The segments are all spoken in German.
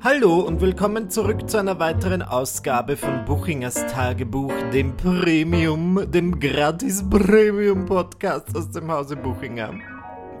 Hallo und willkommen zurück zu einer weiteren Ausgabe von Buchingers Tagebuch, dem Premium, dem gratis Premium Podcast aus dem Hause Buchinger.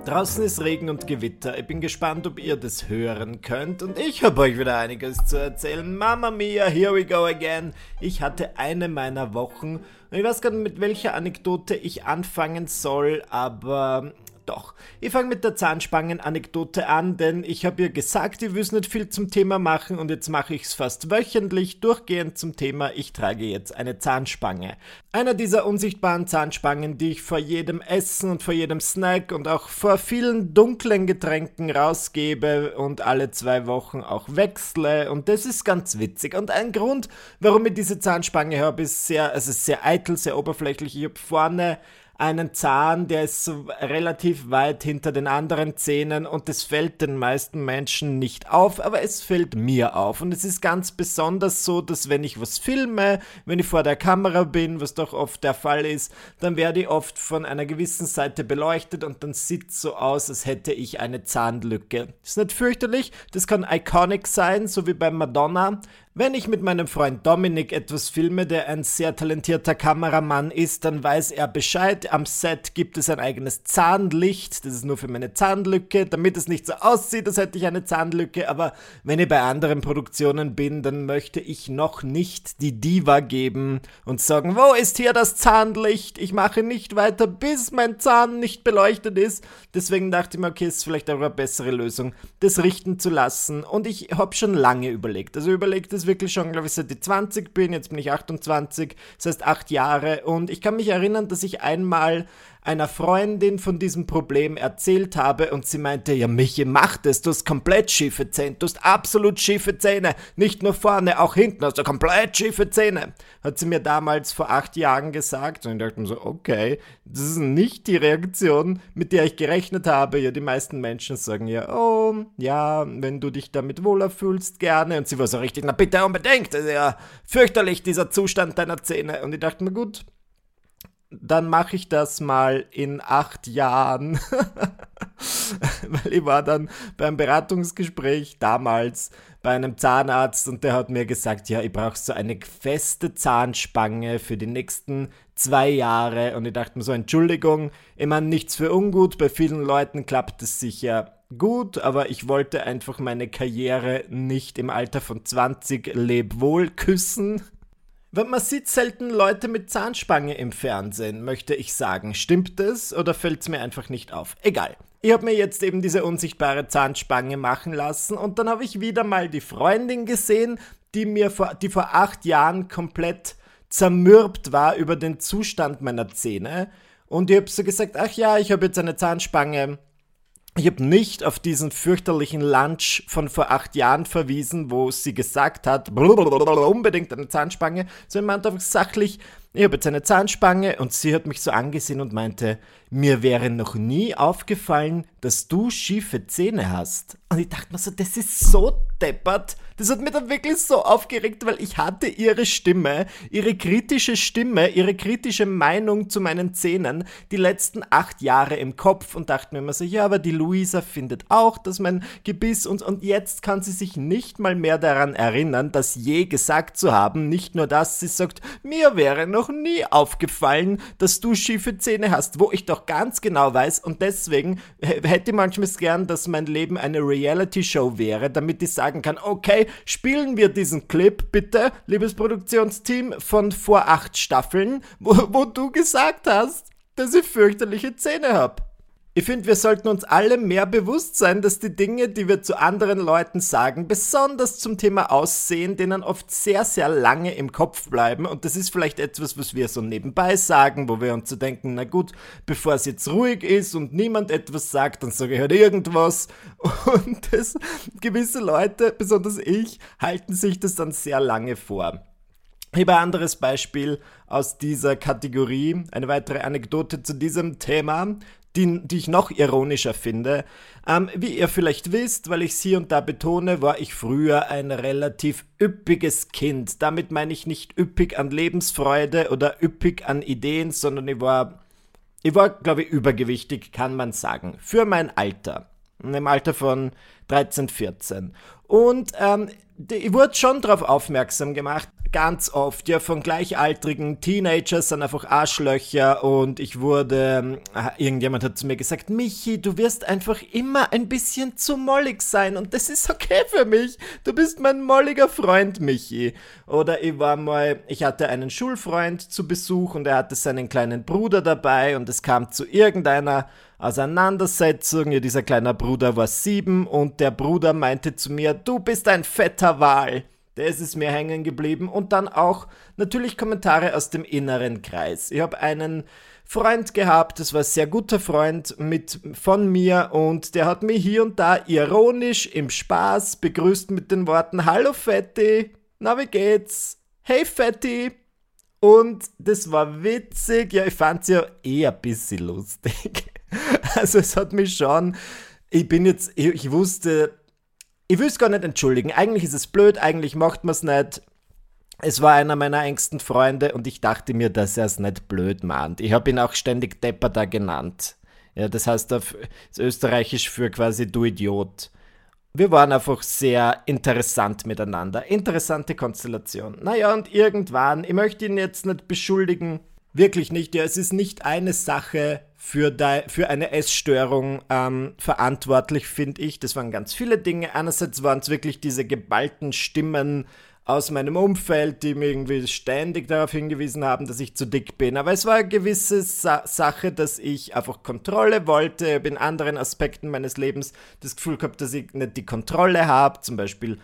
Draußen ist Regen und Gewitter. Ich bin gespannt, ob ihr das hören könnt. Und ich habe euch wieder einiges zu erzählen. Mama mia, here we go again. Ich hatte eine meiner Wochen. Und ich weiß gar nicht, mit welcher Anekdote ich anfangen soll, aber doch, ich fange mit der Zahnspangen-Anekdote an, denn ich habe ihr gesagt, ich will nicht viel zum Thema machen und jetzt mache ich es fast wöchentlich durchgehend zum Thema, ich trage jetzt eine Zahnspange. Einer dieser unsichtbaren Zahnspangen, die ich vor jedem Essen und vor jedem Snack und auch vor vielen dunklen Getränken rausgebe und alle zwei Wochen auch wechsle und das ist ganz witzig. Und ein Grund, warum ich diese Zahnspange habe, ist sehr, also sehr eitel, sehr oberflächlich. Ich habe vorne einen Zahn, der ist relativ weit hinter den anderen Zähnen und das fällt den meisten Menschen nicht auf, aber es fällt mir auf. Und es ist ganz besonders so, dass wenn ich was filme, wenn ich vor der Kamera bin, was doch oft der Fall ist, dann werde ich oft von einer gewissen Seite beleuchtet und dann sieht es so aus, als hätte ich eine Zahnlücke. Ist nicht fürchterlich, das kann iconic sein, so wie bei Madonna, wenn ich mit meinem Freund Dominik etwas filme, der ein sehr talentierter Kameramann ist, dann weiß er Bescheid. Am Set gibt es ein eigenes Zahnlicht, das ist nur für meine Zahnlücke, damit es nicht so aussieht, als hätte ich eine Zahnlücke. Aber wenn ich bei anderen Produktionen bin, dann möchte ich noch nicht die Diva geben und sagen, wo ist hier das Zahnlicht? Ich mache nicht weiter, bis mein Zahn nicht beleuchtet ist. Deswegen dachte ich mir, okay, ist vielleicht auch eine bessere Lösung, das richten zu lassen. Und ich habe schon lange überlegt. Also überlegt es wirklich schon, glaube ich, seit ich 20 bin. Jetzt bin ich 28, das heißt acht Jahre. Und ich kann mich erinnern, dass ich einmal einer Freundin von diesem Problem erzählt habe und sie meinte, ja Michi, mach das, du hast komplett schiefe Zähne, du hast absolut schiefe Zähne, nicht nur vorne, auch hinten hast du komplett schiefe Zähne. Hat sie mir damals vor acht Jahren gesagt und ich dachte mir so, okay, das ist nicht die Reaktion, mit der ich gerechnet habe. Ja, die meisten Menschen sagen ja, oh, ja, wenn du dich damit wohler fühlst, gerne. Und sie war so richtig, na bitte unbedingt, das ist ja fürchterlich, dieser Zustand deiner Zähne. Und ich dachte mir, gut, dann mache ich das mal in acht Jahren. Weil ich war dann beim Beratungsgespräch damals bei einem Zahnarzt und der hat mir gesagt, ja, ich brauche so eine feste Zahnspange für die nächsten zwei Jahre. Und ich dachte mir so, Entschuldigung, ich meine, nichts für ungut, bei vielen Leuten klappt es sicher gut, aber ich wollte einfach meine Karriere nicht im Alter von 20 lebwohl küssen. Man sieht selten Leute mit Zahnspange im Fernsehen, möchte ich sagen. Stimmt das oder fällt es mir einfach nicht auf? Egal. Ich habe mir jetzt eben diese unsichtbare Zahnspange machen lassen und dann habe ich wieder mal die Freundin gesehen, die mir vor, die vor acht Jahren komplett zermürbt war über den Zustand meiner Zähne. Und ich habe so gesagt, ach ja, ich habe jetzt eine Zahnspange ich habe nicht auf diesen fürchterlichen Lunch von vor acht Jahren verwiesen, wo sie gesagt hat, unbedingt eine Zahnspange, sondern meinte einfach sachlich, ich habe jetzt eine Zahnspange und sie hat mich so angesehen und meinte, mir wäre noch nie aufgefallen, dass du schiefe Zähne hast. Und ich dachte mir so, das ist so deppert. Das hat mich dann wirklich so aufgeregt, weil ich hatte ihre Stimme, ihre kritische Stimme, ihre kritische Meinung zu meinen Zähnen die letzten acht Jahre im Kopf und dachte mir immer so, ja, aber die Luisa findet auch, dass mein Gebiss und, und jetzt kann sie sich nicht mal mehr daran erinnern, das je gesagt zu haben. Nicht nur das, sie sagt, mir wäre noch nie aufgefallen, dass du schiefe Zähne hast, wo ich doch ganz genau weiß und deswegen hätte ich manchmal gern, dass mein Leben eine Reality-Show wäre, damit ich sagen kann, okay, spielen wir diesen Clip bitte, liebes Produktionsteam, von vor acht Staffeln, wo, wo du gesagt hast, dass ich fürchterliche Zähne habe. Ich finde, wir sollten uns alle mehr bewusst sein, dass die Dinge, die wir zu anderen Leuten sagen, besonders zum Thema Aussehen, denen oft sehr, sehr lange im Kopf bleiben. Und das ist vielleicht etwas, was wir so nebenbei sagen, wo wir uns so denken, na gut, bevor es jetzt ruhig ist und niemand etwas sagt, dann sage ich halt irgendwas. Und das, gewisse Leute, besonders ich, halten sich das dann sehr lange vor. Habe ein anderes Beispiel aus dieser Kategorie, eine weitere Anekdote zu diesem Thema die, die ich noch ironischer finde. Ähm, wie ihr vielleicht wisst, weil ich es hier und da betone, war ich früher ein relativ üppiges Kind. Damit meine ich nicht üppig an Lebensfreude oder üppig an Ideen, sondern ich war, ich war, glaube ich, übergewichtig, kann man sagen. Für mein Alter. im Alter von 13, 14. Und ähm, ich wurde schon darauf aufmerksam gemacht, ganz oft, ja, von gleichaltrigen Teenagers sind einfach Arschlöcher und ich wurde, äh, irgendjemand hat zu mir gesagt, Michi, du wirst einfach immer ein bisschen zu mollig sein und das ist okay für mich. Du bist mein molliger Freund, Michi. Oder ich war mal, ich hatte einen Schulfreund zu Besuch und er hatte seinen kleinen Bruder dabei und es kam zu irgendeiner Auseinandersetzung. Ja, dieser kleine Bruder war sieben und der Bruder meinte zu mir, du bist ein fetter Wal. Der ist mir hängen geblieben. Und dann auch natürlich Kommentare aus dem inneren Kreis. Ich habe einen Freund gehabt, das war ein sehr guter Freund mit von mir und der hat mich hier und da ironisch im Spaß begrüßt mit den Worten Hallo Fetti, na wie geht's? Hey Fetti! Und das war witzig, ja, ich fand's ja eher ein bisschen lustig. Also es hat mich schon, ich bin jetzt, ich, ich wusste, ich will es gar nicht entschuldigen. Eigentlich ist es blöd, eigentlich macht man es nicht. Es war einer meiner engsten Freunde und ich dachte mir, dass er es nicht blöd meint. Ich habe ihn auch ständig Depper da genannt. Ja, das heißt auf das österreichisch für quasi du Idiot. Wir waren einfach sehr interessant miteinander. Interessante Konstellation. Naja, und irgendwann, ich möchte ihn jetzt nicht beschuldigen, wirklich nicht. Ja, es ist nicht eine Sache, für, für eine Essstörung ähm, verantwortlich, finde ich. Das waren ganz viele Dinge. Einerseits waren es wirklich diese geballten Stimmen aus meinem Umfeld, die mir irgendwie ständig darauf hingewiesen haben, dass ich zu dick bin. Aber es war eine gewisse Sa Sache, dass ich einfach Kontrolle wollte. Ich habe in anderen Aspekten meines Lebens das Gefühl gehabt, dass ich nicht die Kontrolle habe. Zum Beispiel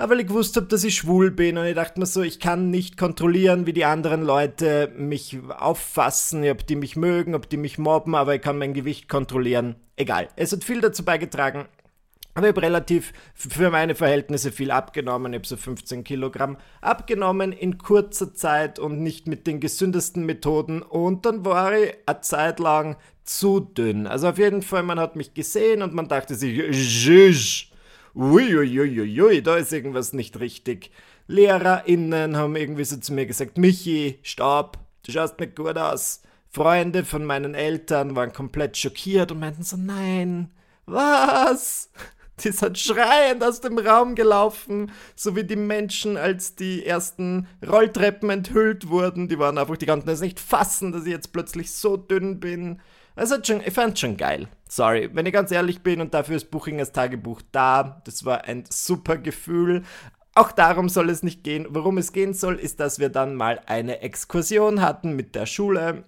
aber weil ich gewusst habe, dass ich schwul bin und ich dachte mir so, ich kann nicht kontrollieren, wie die anderen Leute mich auffassen, ob die mich mögen, ob die mich mobben, aber ich kann mein Gewicht kontrollieren. Egal. Es hat viel dazu beigetragen. Aber ich habe relativ für meine Verhältnisse viel abgenommen. Ich habe so 15 Kilogramm abgenommen in kurzer Zeit und nicht mit den gesündesten Methoden. Und dann war ich eine Zeit lang zu dünn. Also auf jeden Fall, man hat mich gesehen und man dachte sich, Zhuzh uiuiuiui, da ist irgendwas nicht richtig. LehrerInnen haben irgendwie so zu mir gesagt, Michi, stopp, du schaust nicht gut aus. Freunde von meinen Eltern waren komplett schockiert und meinten so, nein, was? Die sind schreiend aus dem Raum gelaufen, so wie die Menschen, als die ersten Rolltreppen enthüllt wurden. Die waren einfach, die konnten es nicht fassen, dass ich jetzt plötzlich so dünn bin. Also schon, ich fand schon geil. Sorry, wenn ich ganz ehrlich bin und dafür ist Buchingers Tagebuch da. Das war ein super Gefühl. Auch darum soll es nicht gehen. Worum es gehen soll, ist, dass wir dann mal eine Exkursion hatten mit der Schule.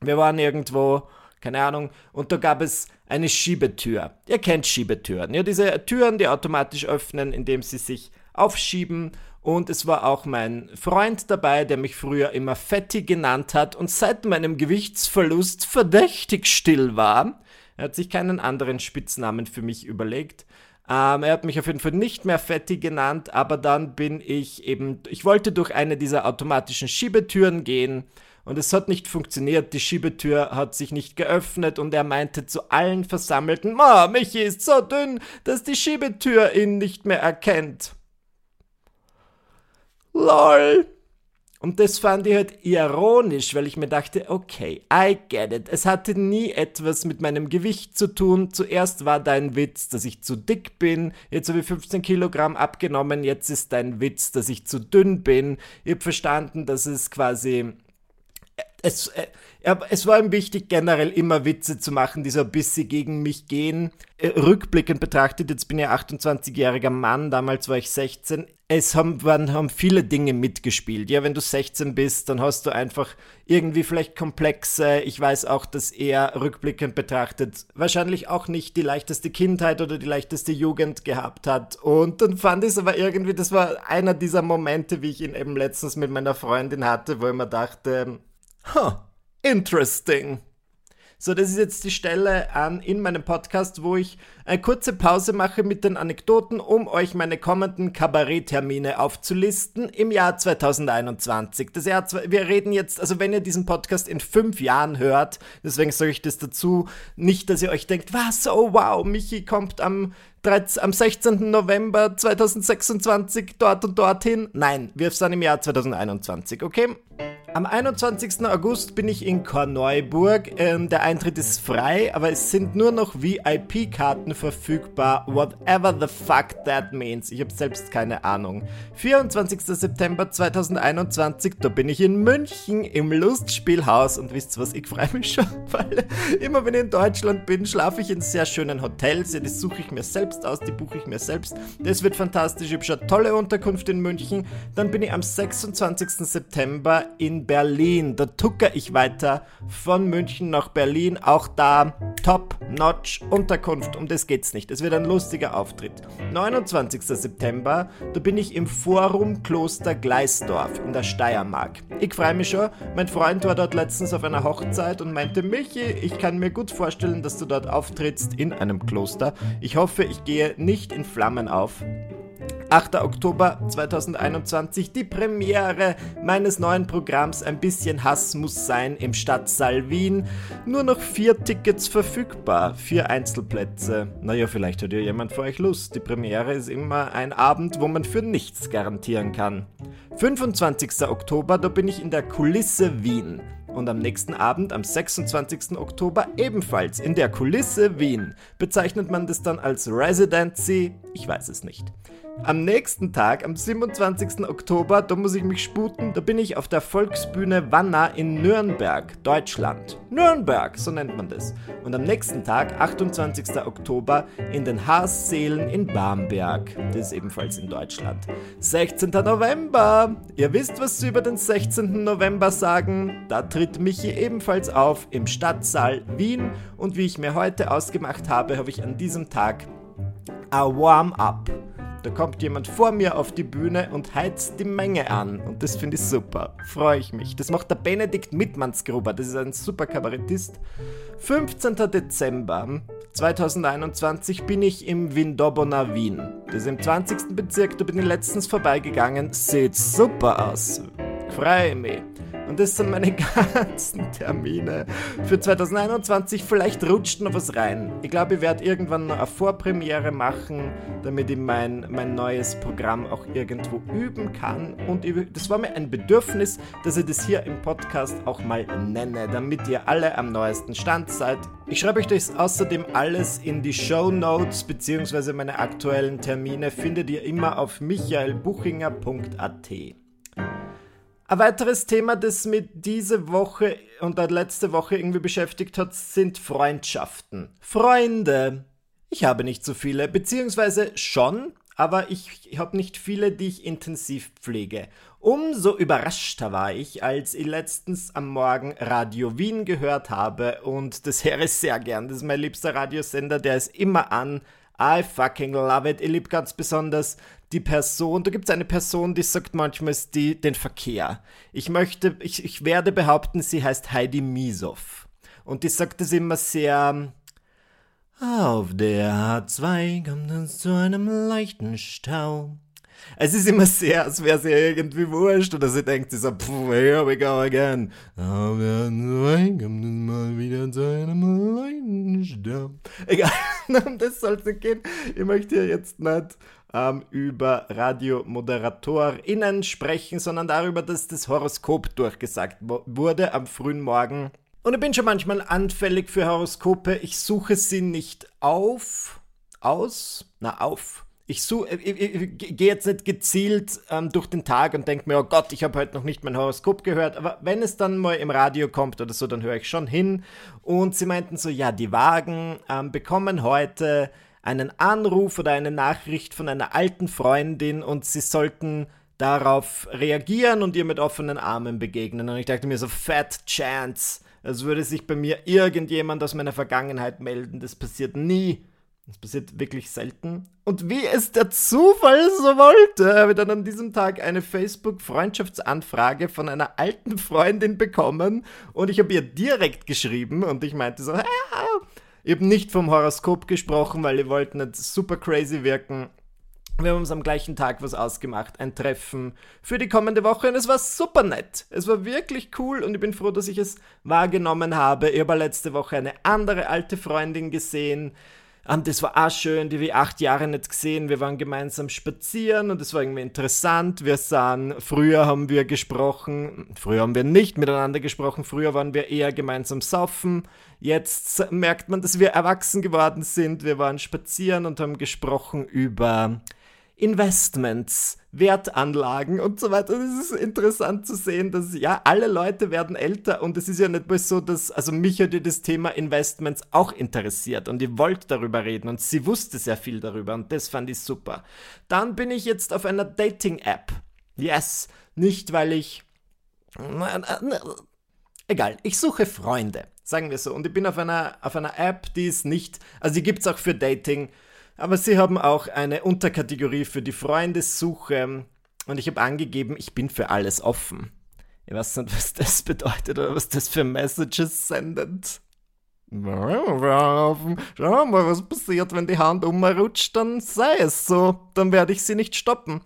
Wir waren irgendwo, keine Ahnung, und da gab es eine Schiebetür. Ihr kennt Schiebetüren. Ja, diese Türen, die automatisch öffnen, indem sie sich aufschieben und es war auch mein Freund dabei, der mich früher immer Fetti genannt hat und seit meinem Gewichtsverlust verdächtig still war. Er hat sich keinen anderen Spitznamen für mich überlegt. Ähm, er hat mich auf jeden Fall nicht mehr Fetti genannt, aber dann bin ich eben, ich wollte durch eine dieser automatischen Schiebetüren gehen und es hat nicht funktioniert. Die Schiebetür hat sich nicht geöffnet und er meinte zu allen Versammelten, Ma, Michi ist so dünn, dass die Schiebetür ihn nicht mehr erkennt. LOL. Und das fand ich halt ironisch, weil ich mir dachte, okay, I get it. Es hatte nie etwas mit meinem Gewicht zu tun. Zuerst war dein Witz, dass ich zu dick bin. Jetzt habe ich 15 Kilogramm abgenommen. Jetzt ist dein Witz, dass ich zu dünn bin. Ich habe verstanden, dass es quasi es, äh, es war ihm wichtig, generell immer Witze zu machen, die so ein bisschen gegen mich gehen. Äh, rückblickend betrachtet, jetzt bin ich 28-jähriger Mann, damals war ich 16. Es haben, waren, haben viele Dinge mitgespielt. Ja, wenn du 16 bist, dann hast du einfach irgendwie vielleicht Komplexe. Ich weiß auch, dass er rückblickend betrachtet wahrscheinlich auch nicht die leichteste Kindheit oder die leichteste Jugend gehabt hat. Und dann fand ich es aber irgendwie, das war einer dieser Momente, wie ich ihn eben letztens mit meiner Freundin hatte, wo ich mir dachte, Huh, interesting. So, das ist jetzt die Stelle an in meinem Podcast, wo ich eine kurze Pause mache mit den Anekdoten, um euch meine kommenden Kabaretttermine aufzulisten im Jahr 2021. Das Jahr, wir reden jetzt, also wenn ihr diesen Podcast in fünf Jahren hört, deswegen sage ich das dazu, nicht, dass ihr euch denkt, was, oh wow, Michi kommt am 13, am 16. November 2026 dort und dorthin. Nein, wir sind im Jahr 2021, okay? Am 21. August bin ich in Korneuburg. Ähm, der Eintritt ist frei, aber es sind nur noch VIP-Karten verfügbar. Whatever the fuck that means. Ich habe selbst keine Ahnung. 24. September 2021, da bin ich in München im Lustspielhaus. Und wisst ihr was, ich freue mich schon, weil immer wenn ich in Deutschland bin, schlafe ich in sehr schönen Hotels. Ja, das suche ich mir selbst aus, die buche ich mir selbst. Das wird fantastisch. Ich habe schon tolle Unterkunft in München. Dann bin ich am 26. September in Berlin. Da tucker ich weiter von München nach Berlin. Auch da Top-Notch Unterkunft. Um das geht's nicht. Es wird ein lustiger Auftritt. 29. September, da bin ich im Forum Kloster Gleisdorf in der Steiermark. Ich freue mich schon. Mein Freund war dort letztens auf einer Hochzeit und meinte, Michi, ich kann mir gut vorstellen, dass du dort auftrittst in einem Kloster. Ich hoffe, ich gehe nicht in Flammen auf. 8. Oktober 2021 die Premiere meines neuen Programms Ein bisschen Hass muss sein im Stadtsaal Wien. Nur noch vier Tickets verfügbar, vier Einzelplätze. Naja, vielleicht hat ja jemand für euch Lust. Die Premiere ist immer ein Abend, wo man für nichts garantieren kann. 25. Oktober, da bin ich in der Kulisse Wien. Und am nächsten Abend, am 26. Oktober, ebenfalls in der Kulisse Wien. Bezeichnet man das dann als Residency? Ich weiß es nicht. Am nächsten Tag, am 27. Oktober, da muss ich mich sputen, da bin ich auf der Volksbühne Wanna in Nürnberg, Deutschland. Nürnberg, so nennt man das. Und am nächsten Tag, 28. Oktober, in den Haasseelen in Bamberg. Das ist ebenfalls in Deutschland. 16. November. Ihr wisst, was sie über den 16. November sagen. Da tritt Michi ebenfalls auf im Stadtsaal Wien. Und wie ich mir heute ausgemacht habe, habe ich an diesem Tag a Warm-up. Da kommt jemand vor mir auf die Bühne und heizt die Menge an. Und das finde ich super. Freue ich mich. Das macht der Benedikt Mittmannsgruber. Das ist ein super Kabarettist. 15. Dezember 2021 bin ich im Windobona Wien. Das ist im 20. Bezirk. Da bin ich letztens vorbeigegangen. Sieht super aus. Freue mich. Und das sind meine ganzen Termine für 2021. Vielleicht rutscht noch was rein. Ich glaube, ich werde irgendwann noch eine Vorpremiere machen, damit ich mein, mein neues Programm auch irgendwo üben kann. Und ich, das war mir ein Bedürfnis, dass ich das hier im Podcast auch mal nenne, damit ihr alle am neuesten Stand seid. Ich schreibe euch das außerdem alles in die Show Notes beziehungsweise meine aktuellen Termine findet ihr immer auf michaelbuchinger.at. Ein weiteres Thema, das mich diese Woche und letzte Woche irgendwie beschäftigt hat, sind Freundschaften. Freunde. Ich habe nicht so viele, beziehungsweise schon, aber ich, habe nicht viele, die ich intensiv pflege. Umso überraschter war ich, als ich letztens am Morgen Radio Wien gehört habe und das höre ich sehr gern. Das ist mein liebster Radiosender, der ist immer an. I fucking love it. Ich liebe ganz besonders die Person, da gibt es eine Person, die sagt manchmal die, den Verkehr. Ich möchte, ich, ich werde behaupten, sie heißt Heidi Misow. Und die sagt das immer sehr. Auf der H2 kommt es zu einem leichten Stau. Es ist immer sehr, als wäre sie irgendwie wurscht oder sie denkt sich so, here we go again. Auf der H2 kommt es mal wieder zu einem leichten Stau. Egal, das soll es gehen. Ich möchte ja jetzt nicht ähm, über RadiomoderatorInnen sprechen, sondern darüber, dass das Horoskop durchgesagt wurde am frühen Morgen. Und ich bin schon manchmal anfällig für Horoskope. Ich suche sie nicht auf, aus, na auf. Ich, ich, ich, ich gehe jetzt nicht gezielt ähm, durch den Tag und denke mir, oh Gott, ich habe heute noch nicht mein Horoskop gehört. Aber wenn es dann mal im Radio kommt oder so, dann höre ich schon hin. Und sie meinten so, ja, die Wagen ähm, bekommen heute einen Anruf oder eine Nachricht von einer alten Freundin und sie sollten darauf reagieren und ihr mit offenen Armen begegnen. Und ich dachte mir so, fat chance. Als würde sich bei mir irgendjemand aus meiner Vergangenheit melden. Das passiert nie. Das passiert wirklich selten. Und wie es der Zufall so wollte, habe ich dann an diesem Tag eine Facebook-Freundschaftsanfrage von einer alten Freundin bekommen. Und ich habe ihr direkt geschrieben und ich meinte so, ah, ich habe nicht vom Horoskop gesprochen, weil wir wollten nicht super crazy wirken. Wir haben uns am gleichen Tag was ausgemacht, ein Treffen für die kommende Woche und es war super nett. Es war wirklich cool und ich bin froh, dass ich es wahrgenommen habe. Ich habe letzte Woche eine andere alte Freundin gesehen, Und das war auch schön, die wir acht Jahre nicht gesehen. Wir waren gemeinsam spazieren und es war irgendwie interessant. Wir sahen, früher haben wir gesprochen, früher haben wir nicht miteinander gesprochen, früher waren wir eher gemeinsam saufen. Jetzt merkt man, dass wir erwachsen geworden sind. Wir waren spazieren und haben gesprochen über Investments, Wertanlagen und so weiter. Es ist interessant zu sehen, dass ja, alle Leute werden älter und es ist ja nicht bloß so, dass, also mich hat ja das Thema Investments auch interessiert und ich wollte darüber reden und sie wusste sehr viel darüber und das fand ich super. Dann bin ich jetzt auf einer Dating-App. Yes, nicht weil ich. Egal, ich suche Freunde, sagen wir so. Und ich bin auf einer, auf einer App, die ist nicht, also die gibt es auch für Dating aber sie haben auch eine Unterkategorie für die Freundessuche und ich habe angegeben, ich bin für alles offen. Ich weiß nicht, was das bedeutet oder was das für Messages sendet. Schau mal, was passiert, wenn die Hand umrutscht, dann sei es so. Dann werde ich sie nicht stoppen.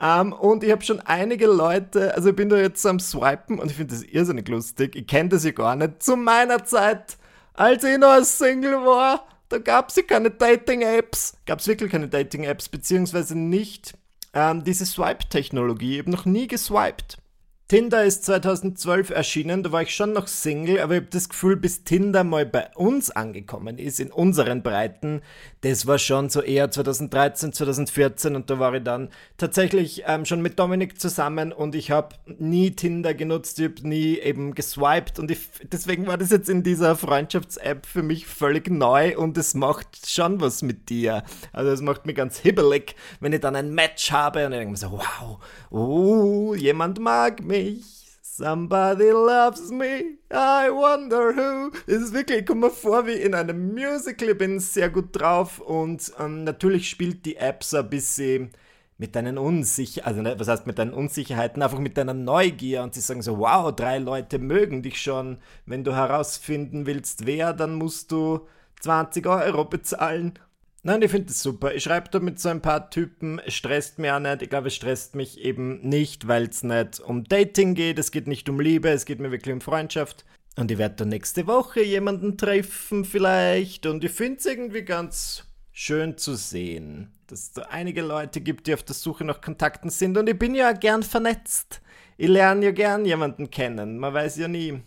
Um, ähm, und ich habe schon einige Leute, also ich bin da jetzt am Swipen und ich finde das irrsinnig lustig. Ich kenne das ja gar nicht. Zu meiner Zeit, als ich noch Single war, da gab es ja keine Dating-Apps. Gab es wirklich keine Dating-Apps, beziehungsweise nicht ähm, diese Swipe-Technologie. Ich habe noch nie geswiped. Tinder ist 2012 erschienen, da war ich schon noch Single, aber ich habe das Gefühl, bis Tinder mal bei uns angekommen ist, in unseren Breiten, das war schon so eher 2013, 2014 und da war ich dann tatsächlich ähm, schon mit Dominik zusammen und ich habe nie Tinder genutzt, ich habe nie eben geswiped und ich, deswegen war das jetzt in dieser Freundschafts-App für mich völlig neu und es macht schon was mit dir. Also es macht mich ganz hibbelig, wenn ich dann ein Match habe und ich denke mir so, wow, oh, jemand mag mich mich. Somebody loves me, I wonder who. Es ist wirklich, ich komme mir vor wie in einem Musical, ich bin sehr gut drauf und ähm, natürlich spielt die App so ein bisschen mit deinen Unsicherheiten, also ne, was heißt mit deinen Unsicherheiten, einfach mit deiner Neugier und sie sagen so, wow, drei Leute mögen dich schon. Wenn du herausfinden willst, wer, dann musst du 20 Euro bezahlen Nein, ich finde das super. Ich schreibe da mit so ein paar Typen, es stresst mich auch nicht. Ich glaube, es stresst mich eben nicht, weil es nicht um Dating geht, es geht nicht um Liebe, es geht mir wirklich um Freundschaft. Und ich werde da nächste Woche jemanden treffen vielleicht. Und ich finde es irgendwie ganz schön zu sehen, dass es da einige Leute gibt, die auf der Suche nach Kontakten sind. Und ich bin ja gern vernetzt. Ich lerne ja gern jemanden kennen. Man weiß ja nie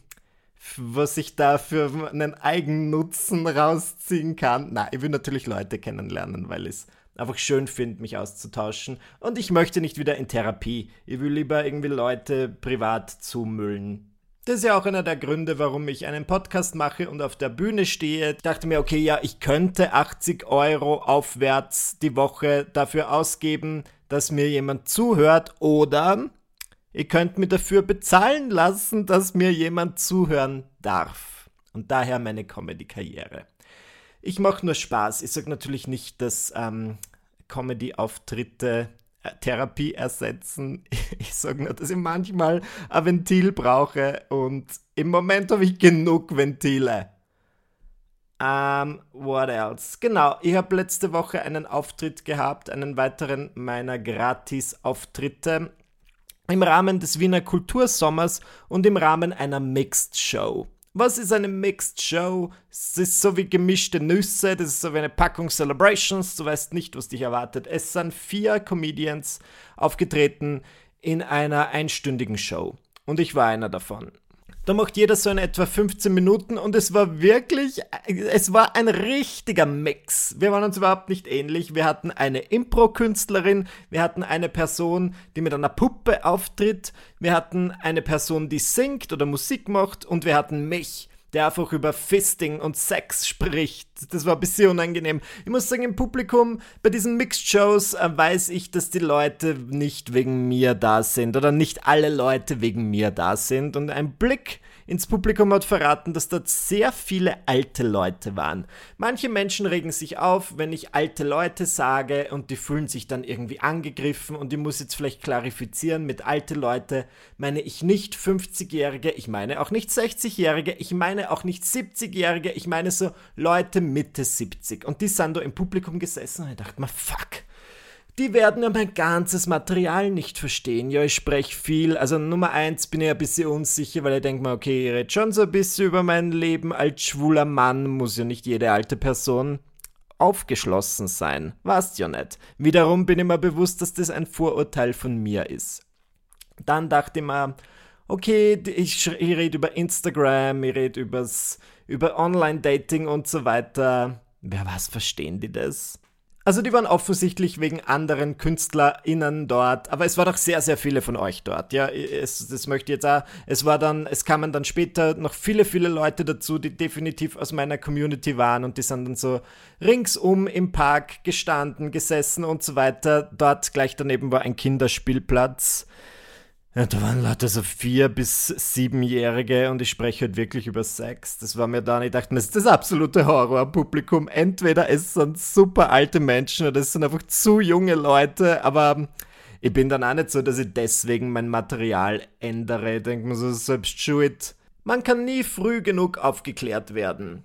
was ich da für einen Eigennutzen rausziehen kann. Na, ich will natürlich Leute kennenlernen, weil ich es einfach schön finde, mich auszutauschen. Und ich möchte nicht wieder in Therapie. Ich will lieber irgendwie Leute privat zumüllen. Das ist ja auch einer der Gründe, warum ich einen Podcast mache und auf der Bühne stehe. Ich dachte mir, okay, ja, ich könnte 80 Euro aufwärts die Woche dafür ausgeben, dass mir jemand zuhört oder Ihr könnt mir dafür bezahlen lassen, dass mir jemand zuhören darf. Und daher meine Comedy-Karriere. Ich mache nur Spaß. Ich sage natürlich nicht, dass ähm, Comedy-Auftritte äh, Therapie ersetzen. Ich sage nur, dass ich manchmal ein Ventil brauche und im Moment habe ich genug Ventile. Ähm, what else? Genau, ich habe letzte Woche einen Auftritt gehabt, einen weiteren meiner Gratis-Auftritte im Rahmen des Wiener Kultursommers und im Rahmen einer Mixed Show. Was ist eine Mixed Show? Es ist so wie gemischte Nüsse, das ist so wie eine Packung Celebrations, du weißt nicht, was dich erwartet. Es sind vier Comedians aufgetreten in einer einstündigen Show. Und ich war einer davon. Da macht jeder so in etwa 15 Minuten und es war wirklich, es war ein richtiger Mix. Wir waren uns überhaupt nicht ähnlich. Wir hatten eine Impro-Künstlerin, wir hatten eine Person, die mit einer Puppe auftritt, wir hatten eine Person, die singt oder Musik macht und wir hatten mich der einfach über Fisting und Sex spricht. Das war ein bisschen unangenehm. Ich muss sagen, im Publikum, bei diesen Mixed-Shows äh, weiß ich, dass die Leute nicht wegen mir da sind oder nicht alle Leute wegen mir da sind. Und ein Blick ins Publikum hat verraten, dass dort sehr viele alte Leute waren. Manche Menschen regen sich auf, wenn ich alte Leute sage und die fühlen sich dann irgendwie angegriffen und ich muss jetzt vielleicht klarifizieren, mit alte Leute meine ich nicht 50-Jährige, ich meine auch nicht 60-Jährige, ich meine auch nicht 70-Jährige, ich meine so Leute Mitte 70 und die sind da im Publikum gesessen und ich dachte mir, fuck, die werden ja mein ganzes Material nicht verstehen. Ja, ich spreche viel. Also Nummer eins bin ich ein bisschen unsicher, weil ich denke mir, okay, ich rede schon so ein bisschen über mein Leben als schwuler Mann, muss ja nicht jede alte Person aufgeschlossen sein. Weißt ja nicht. Wiederum bin ich mir bewusst, dass das ein Vorurteil von mir ist. Dann dachte ich mir, okay, ich, ich rede über Instagram, ich rede über Online-Dating und so weiter. Wer was, verstehen die das? Also die waren offensichtlich wegen anderen KünstlerInnen dort, aber es waren doch sehr, sehr viele von euch dort. Ja, es, das möchte ich jetzt auch. Es war dann, es kamen dann später noch viele, viele Leute dazu, die definitiv aus meiner Community waren und die sind dann so ringsum im Park gestanden, gesessen und so weiter. Dort gleich daneben war ein Kinderspielplatz. Ja, da waren Leute so vier bis siebenjährige und ich spreche halt wirklich über Sex. Das war mir dann, ich dachte, das ist das absolute Horrorpublikum. Entweder es sind super alte Menschen oder es sind einfach zu junge Leute, aber ich bin dann auch nicht so, dass ich deswegen mein Material ändere. Ich denke so, selbst schuld. Man kann nie früh genug aufgeklärt werden.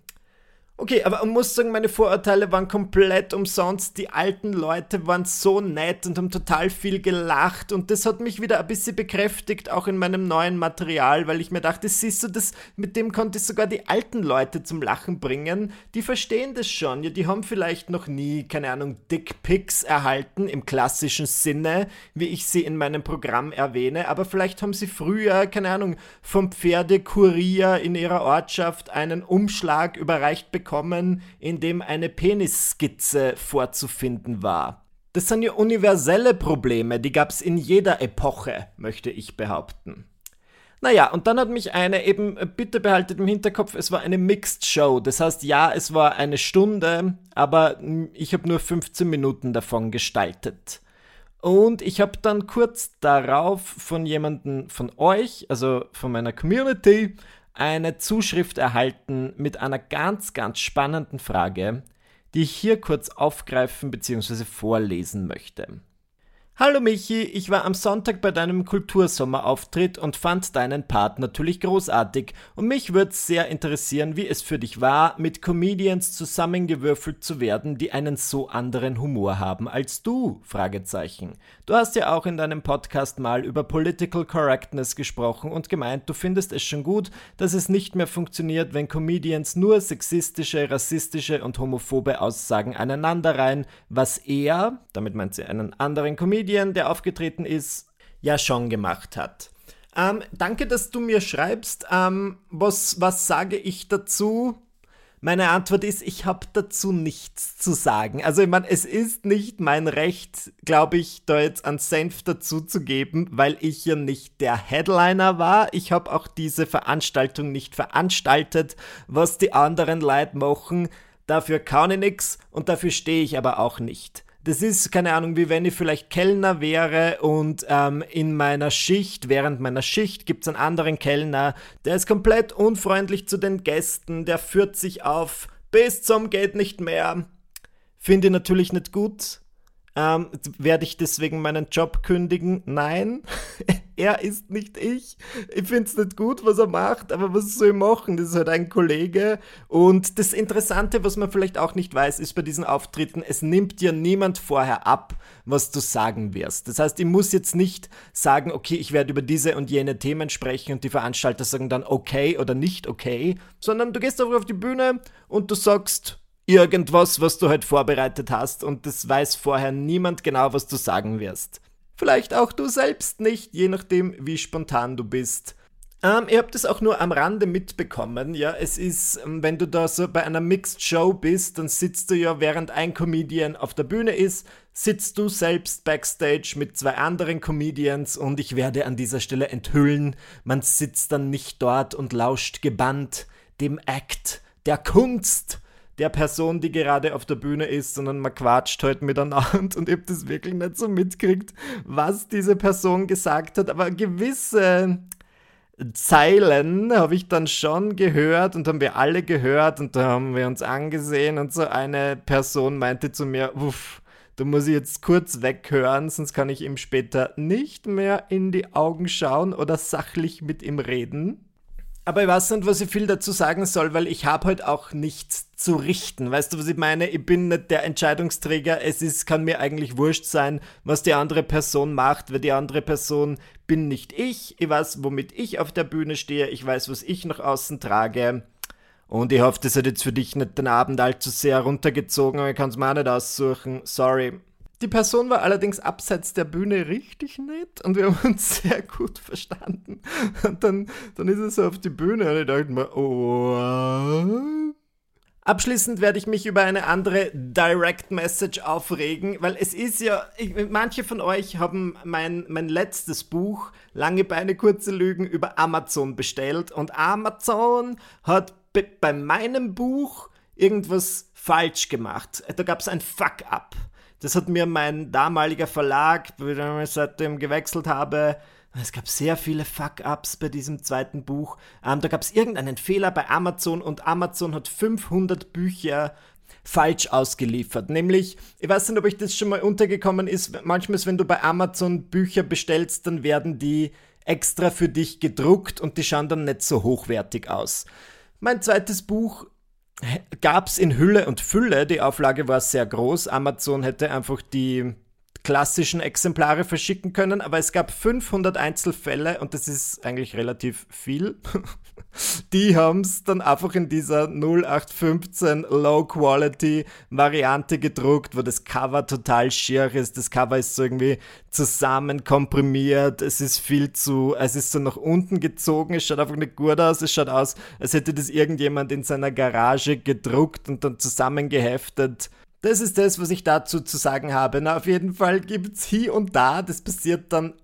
Okay, aber man muss sagen, meine Vorurteile waren komplett umsonst. Die alten Leute waren so nett und haben total viel gelacht und das hat mich wieder ein bisschen bekräftigt, auch in meinem neuen Material, weil ich mir dachte, siehst du, das, mit dem konnte ich sogar die alten Leute zum Lachen bringen. Die verstehen das schon, ja, die haben vielleicht noch nie, keine Ahnung, Dickpics erhalten im klassischen Sinne, wie ich sie in meinem Programm erwähne, aber vielleicht haben sie früher, keine Ahnung, vom Pferdekurier in ihrer Ortschaft einen Umschlag überreicht bekommen bekommen, in dem eine Penisskizze vorzufinden war. Das sind ja universelle Probleme, die gab es in jeder Epoche, möchte ich behaupten. Naja, und dann hat mich eine eben, bitte behaltet im Hinterkopf, es war eine Mixed Show. Das heißt, ja, es war eine Stunde, aber ich habe nur 15 Minuten davon gestaltet. Und ich habe dann kurz darauf von jemandem von euch, also von meiner Community, eine Zuschrift erhalten mit einer ganz, ganz spannenden Frage, die ich hier kurz aufgreifen bzw. vorlesen möchte. Hallo Michi, ich war am Sonntag bei deinem Kultursommerauftritt und fand deinen Part natürlich großartig und mich würde sehr interessieren, wie es für dich war, mit Comedians zusammengewürfelt zu werden, die einen so anderen Humor haben als du? Fragezeichen. Du hast ja auch in deinem Podcast mal über Political Correctness gesprochen und gemeint, du findest es schon gut, dass es nicht mehr funktioniert, wenn Comedians nur sexistische, rassistische und homophobe Aussagen aneinanderreihen, was er, damit meint sie einen anderen Comedian, Comedian, der aufgetreten ist, ja schon gemacht hat. Ähm, danke, dass du mir schreibst. Ähm, was, was sage ich dazu? Meine Antwort ist, ich habe dazu nichts zu sagen. Also ich meine, es ist nicht mein Recht, glaube ich, da jetzt einen Senf dazu zu geben, weil ich ja nicht der Headliner war. Ich habe auch diese Veranstaltung nicht veranstaltet. Was die anderen Leute machen, dafür kann ich nichts und dafür stehe ich aber auch nicht. Das ist, keine Ahnung, wie wenn ich vielleicht Kellner wäre und ähm, in meiner Schicht, während meiner Schicht gibt es einen anderen Kellner, der ist komplett unfreundlich zu den Gästen, der führt sich auf bis zum geht nicht mehr. Finde ich natürlich nicht gut. Ähm, werde ich deswegen meinen Job kündigen? Nein, er ist nicht ich. Ich finde es nicht gut, was er macht, aber was soll ich machen? Das ist halt ein Kollege. Und das Interessante, was man vielleicht auch nicht weiß, ist bei diesen Auftritten, es nimmt dir niemand vorher ab, was du sagen wirst. Das heißt, ich muss jetzt nicht sagen, okay, ich werde über diese und jene Themen sprechen und die Veranstalter sagen dann okay oder nicht okay, sondern du gehst einfach auf die Bühne und du sagst, irgendwas, was du halt vorbereitet hast und das weiß vorher niemand genau, was du sagen wirst. Vielleicht auch du selbst nicht, je nachdem, wie spontan du bist. Ähm, ihr habt es auch nur am Rande mitbekommen, ja. Es ist, ähm, wenn du da so bei einer Mixed Show bist, dann sitzt du ja, während ein Comedian auf der Bühne ist, sitzt du selbst backstage mit zwei anderen Comedians und ich werde an dieser Stelle enthüllen, man sitzt dann nicht dort und lauscht gebannt dem Act der Kunst der Person, die gerade auf der Bühne ist, sondern man quatscht halt miteinander. Und ich habe das wirklich nicht so mitgekriegt, was diese Person gesagt hat, aber gewisse Zeilen habe ich dann schon gehört und haben wir alle gehört und da haben wir uns angesehen und so. Eine Person meinte zu mir, uff, da muss ich jetzt kurz weghören, sonst kann ich ihm später nicht mehr in die Augen schauen oder sachlich mit ihm reden. Aber ich weiß nicht, was ich viel dazu sagen soll, weil ich habe halt auch nichts zu richten. Weißt du, was ich meine? Ich bin nicht der Entscheidungsträger. Es ist, kann mir eigentlich wurscht sein, was die andere Person macht, weil die andere Person bin nicht ich. Ich weiß, womit ich auf der Bühne stehe. Ich weiß, was ich nach außen trage. Und ich hoffe, das hat jetzt für dich nicht den Abend allzu sehr runtergezogen, ich kann es mir auch nicht aussuchen. Sorry. Die Person war allerdings abseits der Bühne richtig nett und wir haben uns sehr gut verstanden. Und dann, dann ist er so auf die Bühne und ich dachte mir, oh. Abschließend werde ich mich über eine andere Direct Message aufregen, weil es ist ja, ich, manche von euch haben mein, mein letztes Buch, Lange Beine, kurze Lügen, über Amazon bestellt und Amazon hat bei meinem Buch irgendwas falsch gemacht. Da gab es ein Fuck-up. Das hat mir mein damaliger Verlag, ich seitdem gewechselt habe, es gab sehr viele Fuck-ups bei diesem zweiten Buch. Ähm, da gab es irgendeinen Fehler bei Amazon und Amazon hat 500 Bücher falsch ausgeliefert. Nämlich, ich weiß nicht, ob euch das schon mal untergekommen ist, manchmal, wenn du bei Amazon Bücher bestellst, dann werden die extra für dich gedruckt und die schauen dann nicht so hochwertig aus. Mein zweites Buch gab es in Hülle und Fülle. Die Auflage war sehr groß. Amazon hätte einfach die klassischen Exemplare verschicken können, aber es gab 500 Einzelfälle und das ist eigentlich relativ viel. Die haben es dann einfach in dieser 0815 Low Quality Variante gedruckt, wo das Cover total schier ist. Das Cover ist so irgendwie zusammen komprimiert. Es ist viel zu, es ist so nach unten gezogen. Es schaut einfach nicht gut aus. Es schaut aus, als hätte das irgendjemand in seiner Garage gedruckt und dann zusammengeheftet. Das ist das, was ich dazu zu sagen habe. Na, auf jeden Fall gibt es hier und da, das passiert dann,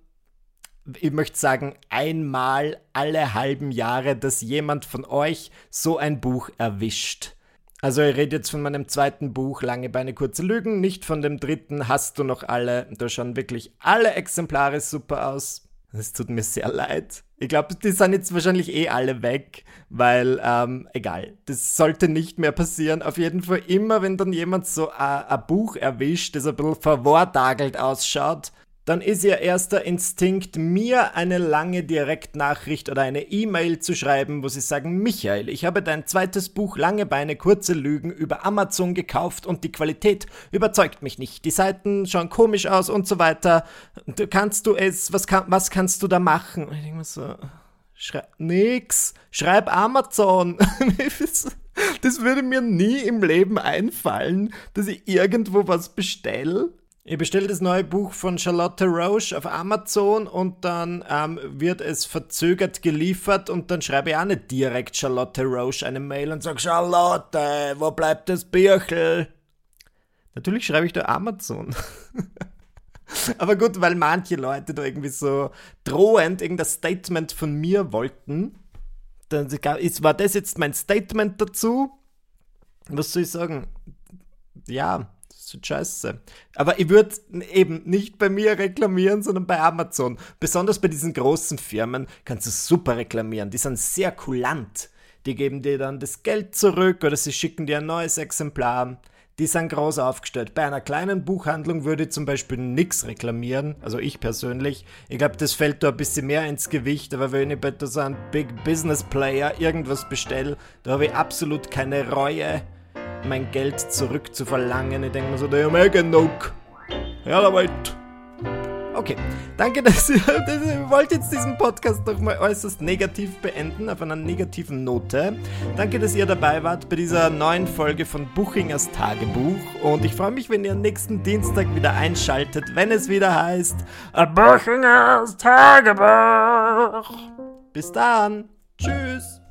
ich möchte sagen, einmal alle halben Jahre, dass jemand von euch so ein Buch erwischt. Also ich rede jetzt von meinem zweiten Buch, Lange Beine, kurze Lügen, nicht von dem dritten, hast du noch alle. Da schauen wirklich alle Exemplare super aus. Es tut mir sehr leid. Ich glaube, die sind jetzt wahrscheinlich eh alle weg, weil, ähm, egal, das sollte nicht mehr passieren. Auf jeden Fall immer, wenn dann jemand so ein Buch erwischt, das ein bisschen verwortagelt ausschaut, dann ist ihr erster Instinkt, mir eine lange Direktnachricht oder eine E-Mail zu schreiben, wo sie sagen, Michael, ich habe dein zweites Buch Lange Beine, kurze Lügen über Amazon gekauft und die Qualität überzeugt mich nicht. Die Seiten schauen komisch aus und so weiter. Kannst du es, was, kann, was kannst du da machen? Ich denke mir so, schreib nix, schreib Amazon. das würde mir nie im Leben einfallen, dass ich irgendwo was bestelle ich bestelle das neue Buch von Charlotte Roche auf Amazon und dann ähm, wird es verzögert geliefert und dann schreibe ich auch nicht direkt Charlotte Roche eine Mail und sage, Charlotte, wo bleibt das Birchel? Natürlich schreibe ich da Amazon. Aber gut, weil manche Leute da irgendwie so drohend irgendein Statement von mir wollten, dann war das jetzt mein Statement dazu. Was soll ich sagen? Ja, so scheiße. Aber ich würde eben nicht bei mir reklamieren, sondern bei Amazon. Besonders bei diesen großen Firmen kannst du super reklamieren. Die sind sehr kulant. Die geben dir dann das Geld zurück oder sie schicken dir ein neues Exemplar. Die sind groß aufgestellt. Bei einer kleinen Buchhandlung würde ich zum Beispiel nichts reklamieren, also ich persönlich. Ich glaube, das fällt da ein bisschen mehr ins Gewicht, aber wenn ich bei so einem Big Business Player irgendwas bestelle, da habe ich absolut keine Reue mein Geld zurückzuverlangen. Ich denke mir so, der haben eh genug. Ja, damit. Okay, danke, dass ihr, dass ihr wollt jetzt diesen Podcast doch mal äußerst negativ beenden, auf einer negativen Note. Danke, dass ihr dabei wart bei dieser neuen Folge von Buchingers Tagebuch und ich freue mich, wenn ihr nächsten Dienstag wieder einschaltet, wenn es wieder heißt Buchingers Tagebuch. Bis dann. Tschüss.